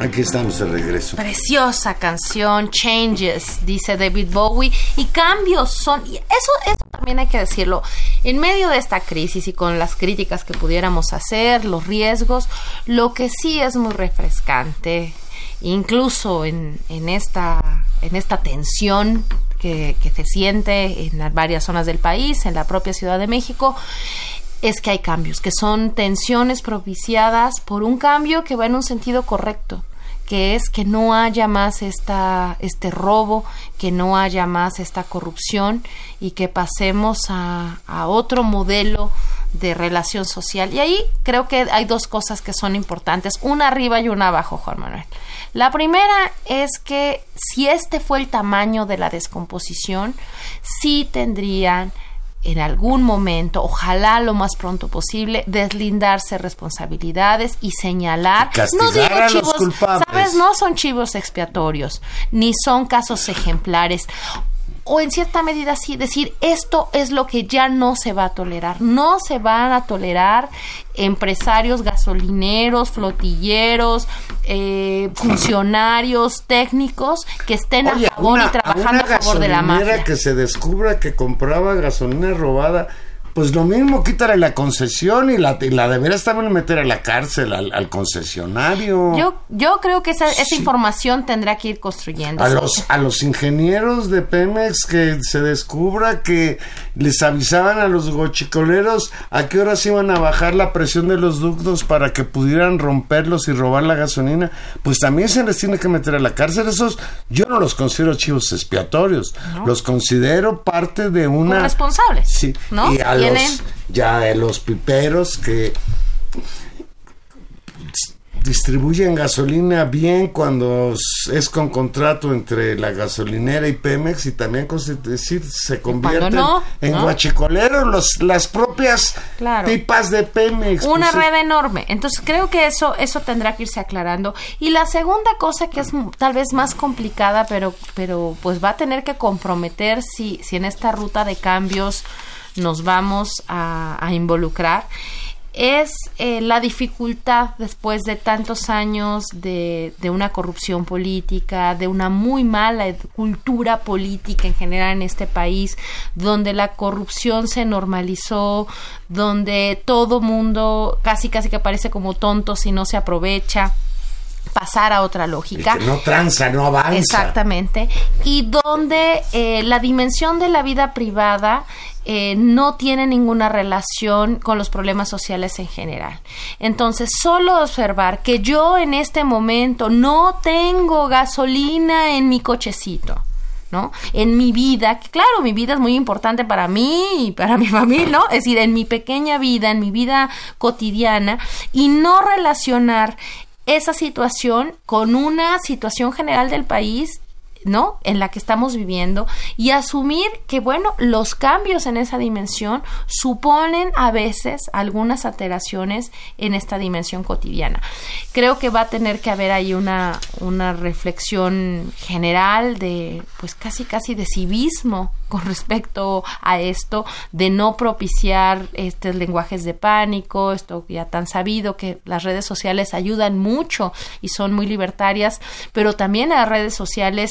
Aquí estamos de regreso. Preciosa canción, Changes, dice David Bowie. Y cambios son. Y eso, eso también hay que decirlo. En medio de esta crisis y con las críticas que pudiéramos hacer, los riesgos, lo que sí es muy refrescante, incluso en, en, esta, en esta tensión que, que se siente en varias zonas del país, en la propia Ciudad de México, es que hay cambios, que son tensiones propiciadas por un cambio que va en un sentido correcto que es que no haya más esta, este robo, que no haya más esta corrupción y que pasemos a, a otro modelo de relación social. Y ahí creo que hay dos cosas que son importantes, una arriba y una abajo, Juan Manuel. La primera es que si este fue el tamaño de la descomposición, sí tendrían en algún momento, ojalá lo más pronto posible, deslindarse responsabilidades y señalar, no digo chivos, sabes, no son chivos expiatorios, ni son casos ejemplares o en cierta medida sí decir esto es lo que ya no se va a tolerar. No se van a tolerar empresarios gasolineros, flotilleros, eh, funcionarios, técnicos que estén a favor y trabajando a, favor de la mafia. que se descubra que compraba gasolina robada pues lo mismo, quítale la concesión y la, la deberías también meter a la cárcel al, concesionario. Yo, yo creo que esa, esa información tendrá que ir construyendo. A los, a los ingenieros de Pemex que se descubra que les avisaban a los gochicoleros a qué horas iban a bajar la presión de los ductos para que pudieran romperlos y robar la gasolina, pues también se les tiene que meter a la cárcel. Esos yo no los considero chivos expiatorios, los considero parte de una... responsables. Sí, ¿no? y a ya de los piperos que distribuyen gasolina bien cuando es con contrato entre la gasolinera y Pemex y también decir, se convierten en guachicoleros los, las propias pipas de Pemex. Una pues, red enorme. Entonces creo que eso, eso tendrá que irse aclarando. Y la segunda cosa que es tal vez más complicada, pero, pero pues va a tener que comprometer si, si en esta ruta de cambios nos vamos a, involucrar es eh, la dificultad después de tantos años de, de, una corrupción política, de una muy mala cultura política en general en este país, donde la corrupción se normalizó, donde todo mundo casi casi que parece como tonto si no se aprovecha pasar a otra lógica. no tranza, no avanza. Exactamente. Y donde eh, la dimensión de la vida privada eh, no tiene ninguna relación con los problemas sociales en general. Entonces, solo observar que yo en este momento no tengo gasolina en mi cochecito. ¿no? En mi vida, que claro, mi vida es muy importante para mí y para mi (laughs) familia, ¿no? Es decir, en mi pequeña vida, en mi vida cotidiana, y no relacionar esa situación con una situación general del país ¿no? En la que estamos viviendo y asumir que, bueno, los cambios en esa dimensión suponen a veces algunas alteraciones en esta dimensión cotidiana. Creo que va a tener que haber ahí una, una reflexión general de, pues casi, casi de civismo con respecto a esto, de no propiciar estos lenguajes de pánico, esto ya tan sabido que las redes sociales ayudan mucho y son muy libertarias, pero también las redes sociales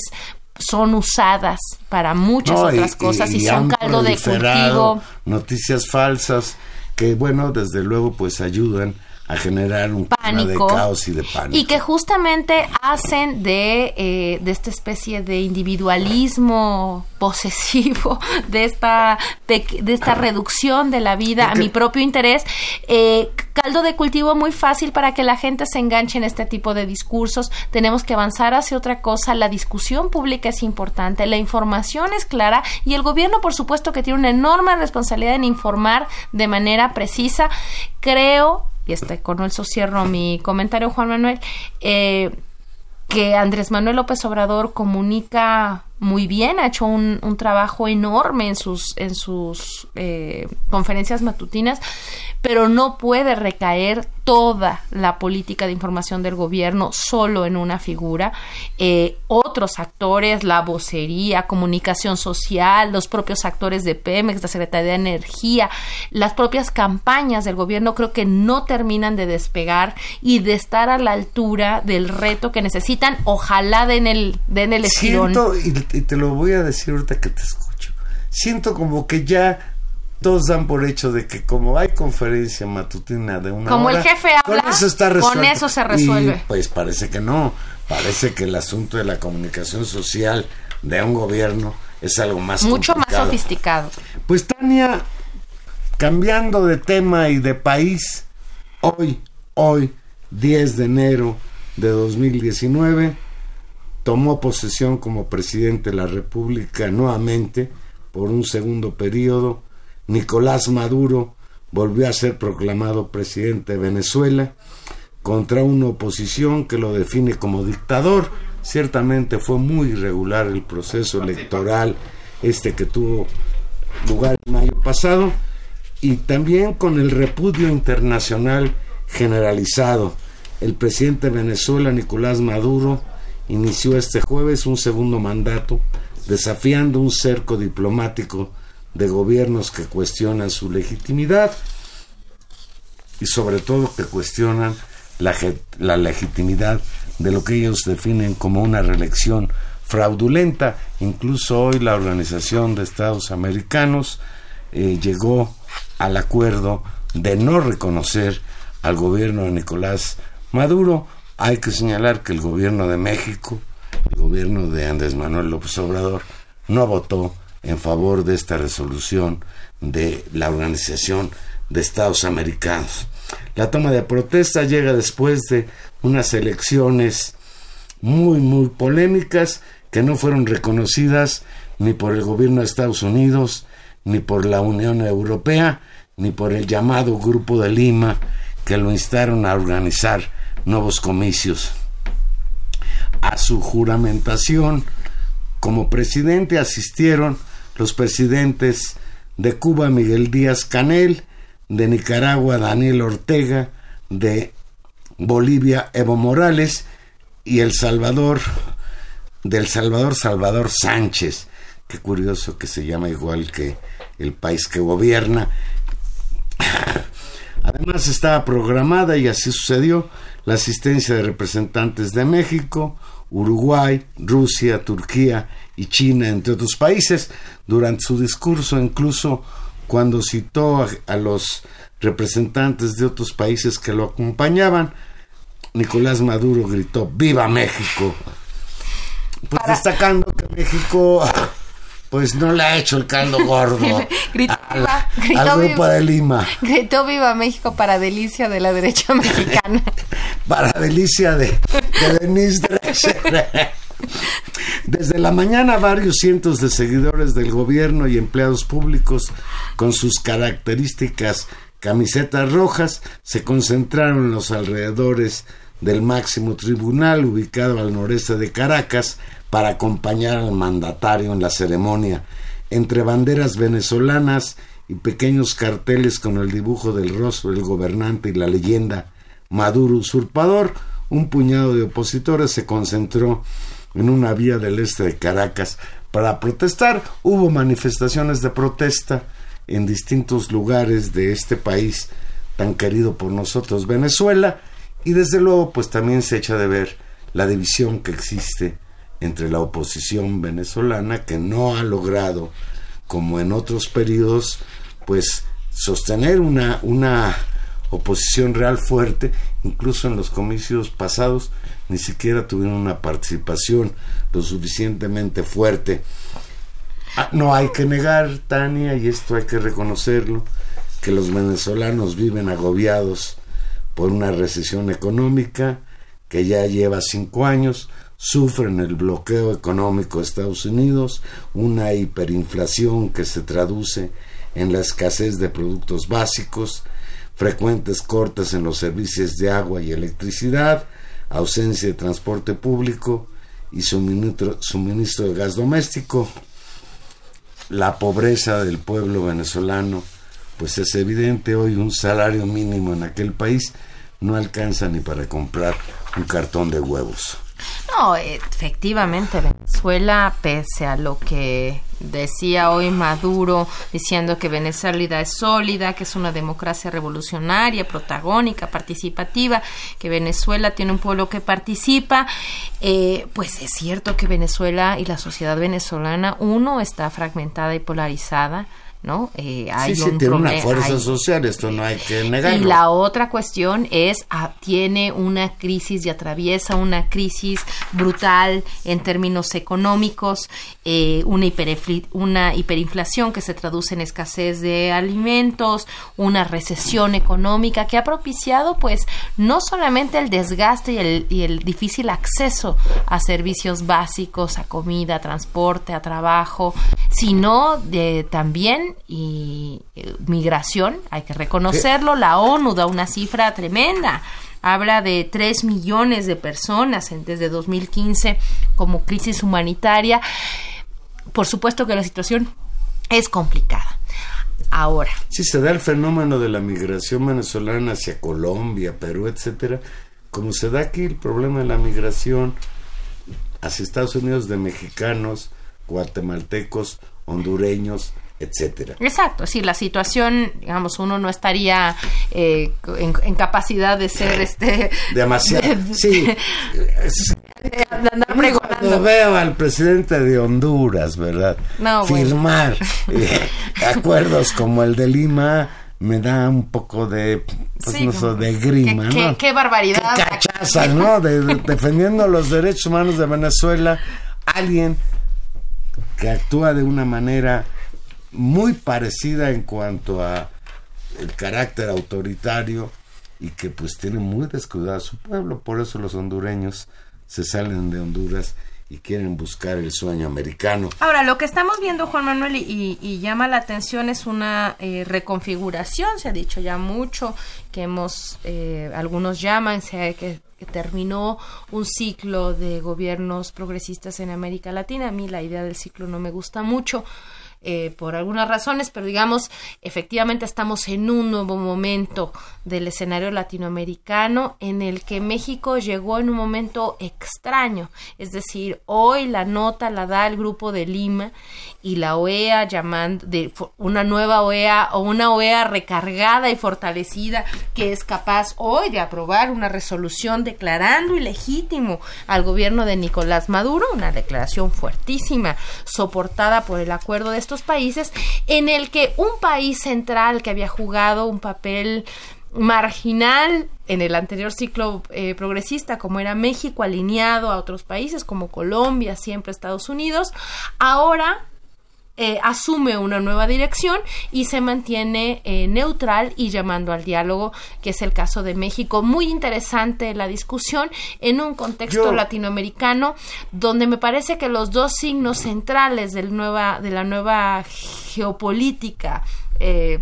son usadas para muchas otras cosas y, son caldo de cultivo. Noticias falsas que, bueno, desde luego, pues ayudan a generar un pánico de caos y de pánico. Y que justamente hacen de, eh, de esta especie de individualismo posesivo, (laughs) de esta, de, esta reducción de la vida a mi propio interés, eh, caldo de cultivo muy fácil para que la gente se enganche en este tipo de discursos. Tenemos que avanzar hacia otra cosa. La discusión pública es importante, la información es clara y el gobierno, por supuesto, que tiene una enorme responsabilidad en informar de manera precisa. Creo y este, con eso cierro mi comentario, Juan Manuel, eh, que Andrés Manuel López Obrador comunica muy bien, ha hecho un, un trabajo enorme en sus, en sus eh, conferencias matutinas, pero no puede recaer toda la política de información del gobierno solo en una figura. Eh, otros actores, la vocería, comunicación social, los propios actores de Pemex, la Secretaría de Energía, las propias campañas del gobierno creo que no terminan de despegar y de estar a la altura del reto que necesitan. Ojalá den el, den el estirón y te lo voy a decir ahorita que te escucho. Siento como que ya todos dan por hecho de que como hay conferencia matutina de una como el jefe habla con eso, está con eso se resuelve. Pues parece que no. Parece que el asunto de la comunicación social de un gobierno es algo más mucho más sofisticado. Pues Tania Cambiando de tema y de país, hoy, hoy, 10 de enero de 2019, tomó posesión como presidente de la República nuevamente por un segundo periodo. Nicolás Maduro volvió a ser proclamado presidente de Venezuela contra una oposición que lo define como dictador. Ciertamente fue muy irregular el proceso electoral este que tuvo lugar en mayo pasado y también con el repudio internacional generalizado. El presidente de Venezuela, Nicolás Maduro, inició este jueves un segundo mandato desafiando un cerco diplomático de gobiernos que cuestionan su legitimidad y sobre todo que cuestionan la, legitimidad de lo que ellos definen como una reelección fraudulenta. Incluso hoy la Organización de Estados Americanos eh, llegó al acuerdo de no reconocer al gobierno de Nicolás Maduro. Hay que señalar que el gobierno de México, el gobierno de Andrés Manuel López Obrador, no votó en favor de esta resolución de la Organización de Estados Americanos. La toma de protesta llega después de unas elecciones muy, muy polémicas que no fueron reconocidas ni por el gobierno de Estados Unidos, ni por la Unión Europea, ni por el llamado Grupo de Lima, que lo instaron a organizar nuevos comicios. A su juramentación como presidente asistieron los presidentes de Cuba Miguel Díaz Canel, de Nicaragua Daniel Ortega, de Bolivia Evo Morales y El Salvador del Salvador Salvador Sánchez. Qué curioso que se llama igual que el país que gobierna. Además estaba programada y así sucedió la asistencia de representantes de México, Uruguay, Rusia, Turquía y China, entre otros países. Durante su discurso, incluso cuando citó a, los representantes de otros países que lo acompañaban, Nicolás Maduro gritó ¡Viva México! Pues destacando que México pues no le ha hecho el caldo gordo (laughs) gritó, al, grupo de Lima. Gritó Viva México para delicia de la derecha (laughs) mexicana. para delicia de, de Denise Desde la mañana varios cientos de seguidores del gobierno y empleados públicos con sus características camisetas rojas se concentraron en los alrededores del máximo tribunal ubicado al noreste de Caracas para acompañar al mandatario en la ceremonia, entre banderas venezolanas y pequeños carteles con el dibujo del rostro del gobernante y la leyenda Maduro usurpador, un puñado de opositores se concentró en una vía del este de Caracas para protestar. Hubo manifestaciones de protesta en distintos lugares de este país tan querido por nosotros, Venezuela, y desde luego pues también se echa de ver la división que existe entre la oposición venezolana que no ha logrado como en otros periodos pues sostener una una oposición real fuerte incluso en los comicios pasados ni siquiera tuvieron una participación lo suficientemente fuerte. Ah, no hay que negar Tania y esto hay que reconocerlo que los venezolanos viven agobiados por una recesión económica que ya lleva cinco años sufren el bloqueo económico de Estados Unidos, una hiperinflación que se traduce en la escasez de productos básicos, frecuentes cortes en los servicios de agua y electricidad, ausencia de transporte público y suministro, suministro de gas doméstico. La pobreza del pueblo venezolano, pues es evidente hoy un salario mínimo en aquel país no alcanza ni para comprar un cartón de huevos. No, efectivamente, Venezuela, pese a lo que decía hoy Maduro, diciendo que Venezuela es sólida, que es una democracia revolucionaria, protagónica, participativa, que Venezuela tiene un pueblo que participa, eh, pues es cierto que Venezuela y la sociedad venezolana, uno, está fragmentada y polarizada, ¿no? Eh, hay sí, sí, tiene una fuerza social, esto no hay que negarlo. Y la otra cuestión es, ah, tiene una crisis y atraviesa una crisis brutal en términos económicos, eh, una, una hiperinflación que se traduce en escasez de alimentos, una recesión económica que ha propiciado, pues, no solamente el desgaste y el, y el difícil acceso a servicios básicos, a comida, a transporte, a trabajo, sino de, también y eh, migración, hay que reconocerlo, la ONU da una cifra tremenda habla de 3 millones de personas desde 2015 como crisis humanitaria. Por supuesto que la situación es complicada. Ahora. Si se da el fenómeno de la migración venezolana hacia Colombia, Perú, etcétera, como se da aquí el problema de la migración hacia Estados Unidos de mexicanos, guatemaltecos, hondureños, etcétera. Exacto, si la situación, digamos, uno no estaría eh, en, capacidad de ser (laughs) este demasiado. sí. Cuando veo al presidente de Honduras, ¿verdad? Firmar (laughs) eh, acuerdos como el de Lima me da un poco de pues, no sé, de grima, qué, ¿no? Qué, barbaridad. Qué cachaza, ¿no? defendiendo los derechos humanos de Venezuela, alguien que actúa de una manera muy parecida en cuanto a el carácter autoritario y que pues tiene muy descuidado a su pueblo, por eso los hondureños se salen de Honduras y quieren buscar el sueño americano. Ahora, lo que estamos viendo, Juan Manuel, y, llama la atención es una eh, reconfiguración, se ha dicho ya mucho, que hemos, eh, algunos llaman, se, que, que, terminó un ciclo de gobiernos progresistas en América Latina. A mí la idea del ciclo no me gusta mucho, eh, por algunas razones, pero digamos, efectivamente estamos en un nuevo momento del escenario latinoamericano en el que México llegó en un momento extraño. Es decir, hoy la nota la da el Grupo de Lima y la OEA llamando de una nueva OEA o una OEA recargada y fortalecida que es capaz hoy de aprobar una resolución declarando ilegítimo al gobierno de Nicolás Maduro, una declaración fuertísima soportada por el acuerdo de estos países en el que un país central que había jugado un papel marginal en el anterior ciclo eh, progresista como era México alineado a otros países como Colombia, siempre Estados Unidos, ahora eh, asume una nueva dirección y se mantiene eh, neutral y llamando al diálogo, que es el caso de México. Muy interesante la discusión en un contexto latinoamericano donde me parece que los dos signos centrales del nueva, de la nueva geopolítica eh,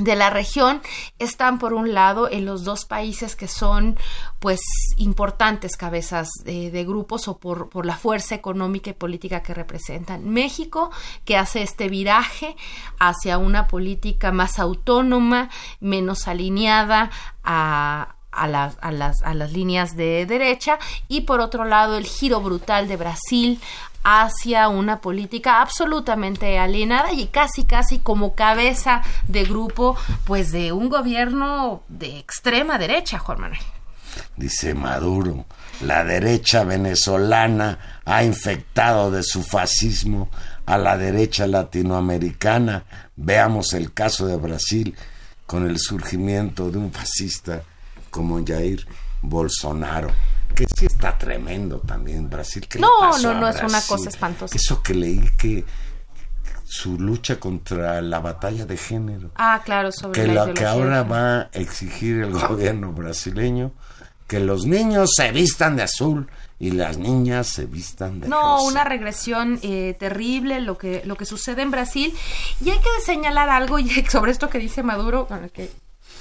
de la región están por un lado en los dos países que son pues importantes cabezas de, grupos o por, por, la fuerza económica y política que representan. México que hace este viraje hacia una política más autónoma, menos alineada a, a las, a, las, a las líneas de derecha y por otro lado el giro brutal de Brasil hacia una política absolutamente alienada y casi casi como cabeza de grupo pues de un gobierno de extrema derecha, Juan Manuel. Dice Maduro, la derecha venezolana ha infectado de su fascismo a la derecha latinoamericana. Veamos el caso de Brasil con el surgimiento de un fascista como Jair Bolsonaro que sí está tremendo también Brasil. no, no, no es una cosa espantosa. Eso que leí que su lucha contra la batalla de género. Ah, claro, sobre que lo que ahora va a exigir el gobierno brasileño que los niños se vistan de azul y las niñas se vistan de no una regresión eh, terrible lo que lo que sucede en Brasil y hay que señalar algo (laughs) sobre esto que dice Maduro que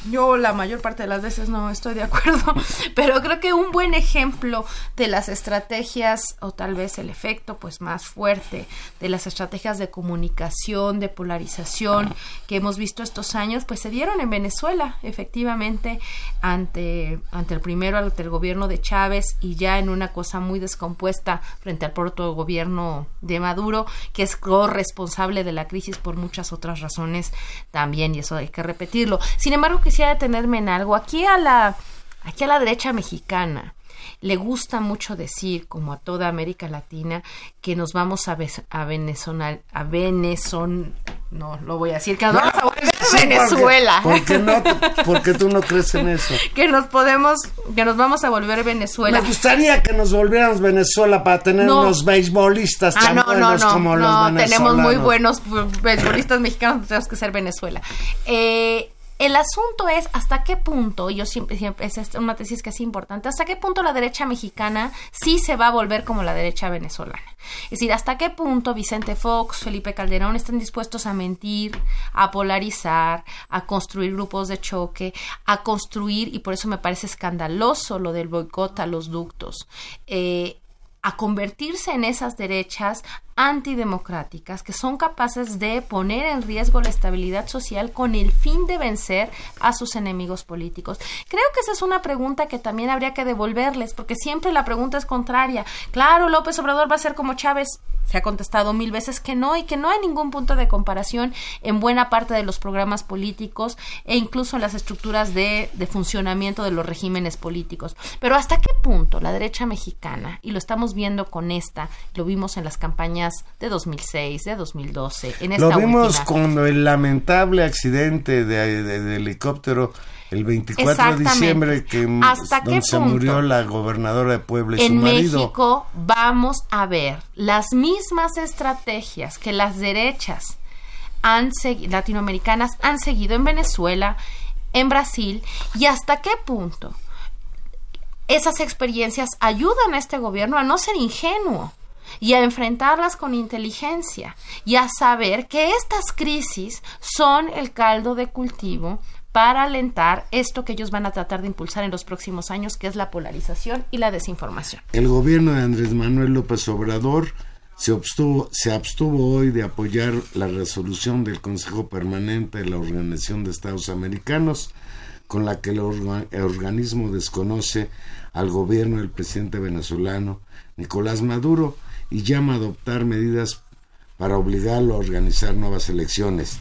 yo la mayor parte de las veces no estoy de acuerdo, (laughs) pero creo que un buen ejemplo de las estrategias o tal vez el efecto pues más fuerte de las estrategias de comunicación, de polarización que hemos visto estos años, pues se dieron en Venezuela, efectivamente, ante ante el primero ante el gobierno de Chávez y ya en una cosa muy descompuesta frente al proto gobierno de Maduro, que es corresponsable de la crisis por muchas otras razones también y eso hay que repetirlo. Sin embargo, quisiera detenerme en algo. Aquí a la, aquí a la derecha mexicana le gusta mucho decir, como a toda América Latina, que nos vamos a, a Venezuela, a Venezon, no lo voy a decir, que nos vamos a volver (laughs) Venezuela. ¿Por qué no? Porque tú no crees en eso. (laughs) que nos podemos, que nos vamos a volver Venezuela. Me gustaría que nos volviéramos Venezuela para tener unos beisbolistas ah, tan no, buenos no, como los venezolanos. tenemos muy buenos beisbolistas mexicanos, tenemos que ser Venezuela. Eh, el asunto es hasta qué punto, y yo siempre, siempre es una tesis que es importante, hasta qué punto la derecha mexicana sí se va a volver como la derecha venezolana. Es decir, hasta qué punto Vicente Fox, Felipe Calderón están dispuestos a mentir, a polarizar, a construir grupos de choque, a construir, y por eso me parece escandaloso lo del boicot a los ductos. Eh, a convertirse en esas derechas antidemocráticas que son capaces de poner en riesgo la estabilidad social con el fin de vencer a sus enemigos políticos. Creo que esa es una pregunta que también habría que devolverles, porque siempre la pregunta es contraria. Claro, López Obrador va a ser como Chávez. Se ha contestado mil veces que no y que no hay ningún punto de comparación en buena parte de los programas políticos e incluso en las estructuras de, de funcionamiento de los regímenes políticos. Pero ¿hasta qué punto la derecha mexicana, y lo estamos viendo con esta, lo vimos en las campañas de 2006, de 2012. En esta Lo vimos con el lamentable accidente de, helicóptero el 24 de diciembre que ¿Hasta donde se murió la gobernadora de Puebla y en su marido. México vamos a ver las mismas estrategias que las derechas han latinoamericanas han seguido en Venezuela, en Brasil y hasta qué punto esas experiencias ayudan a este gobierno a no ser ingenuo y a enfrentarlas con inteligencia y a saber que estas crisis son el caldo de cultivo para alentar esto que ellos van a tratar de impulsar en los próximos años, que es la polarización y la desinformación. El gobierno de Andrés Manuel López Obrador se abstuvo, se abstuvo hoy de apoyar la resolución del Consejo Permanente de la Organización de Estados Americanos, con la que el, el organismo desconoce al gobierno del presidente venezolano Nicolás Maduro, y llama a adoptar medidas para obligarlo a organizar nuevas elecciones.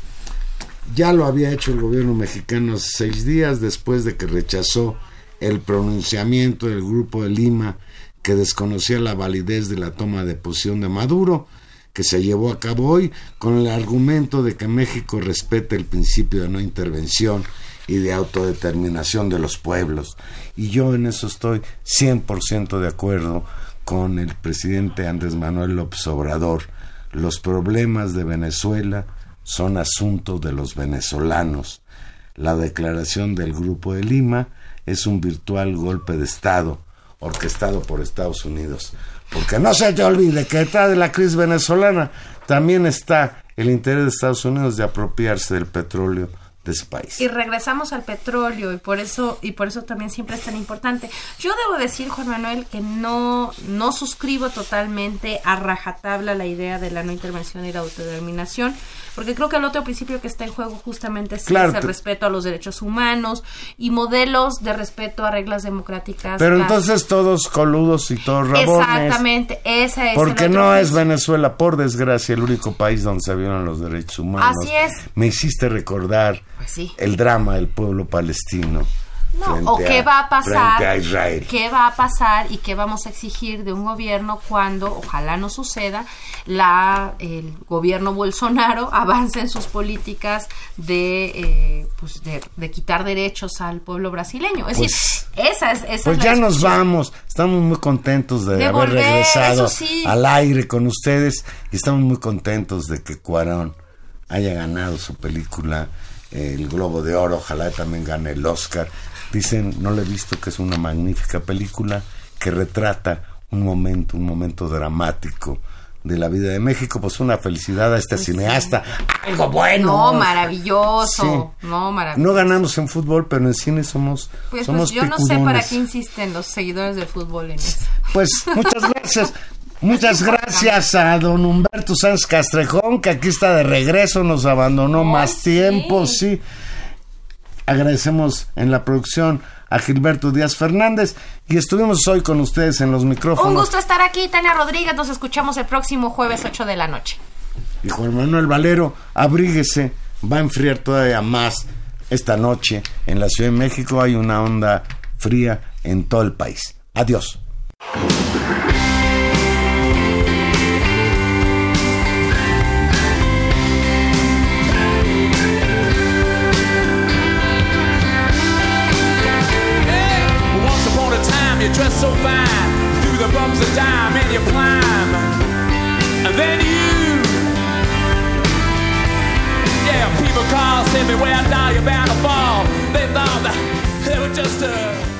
Ya lo había hecho el gobierno mexicano seis días después de que rechazó el pronunciamiento del Grupo de Lima que desconocía la validez de la toma de posición de Maduro, que se llevó a cabo hoy con el argumento de que México respete el principio de no intervención y de autodeterminación de los pueblos. Y yo en eso estoy 100% de acuerdo con el presidente Andrés Manuel López Obrador. Los problemas de Venezuela son asunto de los venezolanos. La declaración del Grupo de Lima es un virtual golpe de Estado orquestado por Estados Unidos. Porque no se te olvide que detrás de la crisis venezolana también está el interés de Estados Unidos de apropiarse del petróleo Y regresamos al petróleo y por eso y por eso también siempre es tan importante. Yo debo decir, Juan Manuel, que no no suscribo totalmente a rajatabla la idea de la no intervención y la autodeterminación porque creo que el otro principio que está en juego justamente es el respeto a los derechos humanos y modelos de respeto a reglas democráticas. Pero entonces todos coludos y todos rabones. Exactamente, esa es. Porque no es Venezuela, por desgracia, el único país donde se violan los derechos humanos. Así es. Me hiciste recordar pues el drama del pueblo palestino o qué va a pasar, qué va a pasar y qué vamos a exigir de un gobierno cuando, ojalá no suceda, la el gobierno Bolsonaro (laughs) avance en sus políticas de, eh, pues de, quitar derechos al pueblo brasileño. Es decir, pues, esa es, pues ya nos vamos, estamos muy contentos de, haber regresado al aire con ustedes y estamos muy contentos de que Cuarón haya ganado su película el Globo de Oro, ojalá también gane el Oscar. Dicen, no le he visto, que es una magnífica película que retrata un momento, un momento dramático de la vida de México, pues una felicidad a este pues cineasta, algo bueno. No, maravilloso, no, maravilloso. No ganamos en fútbol, pero en cine somos Pues, somos pues yo no sé para qué insisten los seguidores del fútbol en eso. Pues muchas gracias. Muchas gracias a don Humberto Sánchez Castrejón, que aquí está de regreso, nos abandonó más tiempo, sí. Agradecemos en la producción a Gilberto Díaz Fernández y estuvimos hoy con ustedes en los micrófonos. Un gusto estar aquí, Tania Rodríguez. Nos escuchamos el próximo jueves 8 de la noche. Y Juan Manuel Valero, abríguese, va a enfriar todavía más esta noche. En la Ciudad de México hay una onda fría en todo el país. Adiós. Time, you dress so fine. Through the bumps of time, and you climb. And then you. Yeah, people call, say me where I die, you're bound to fall. They thought that they were just a.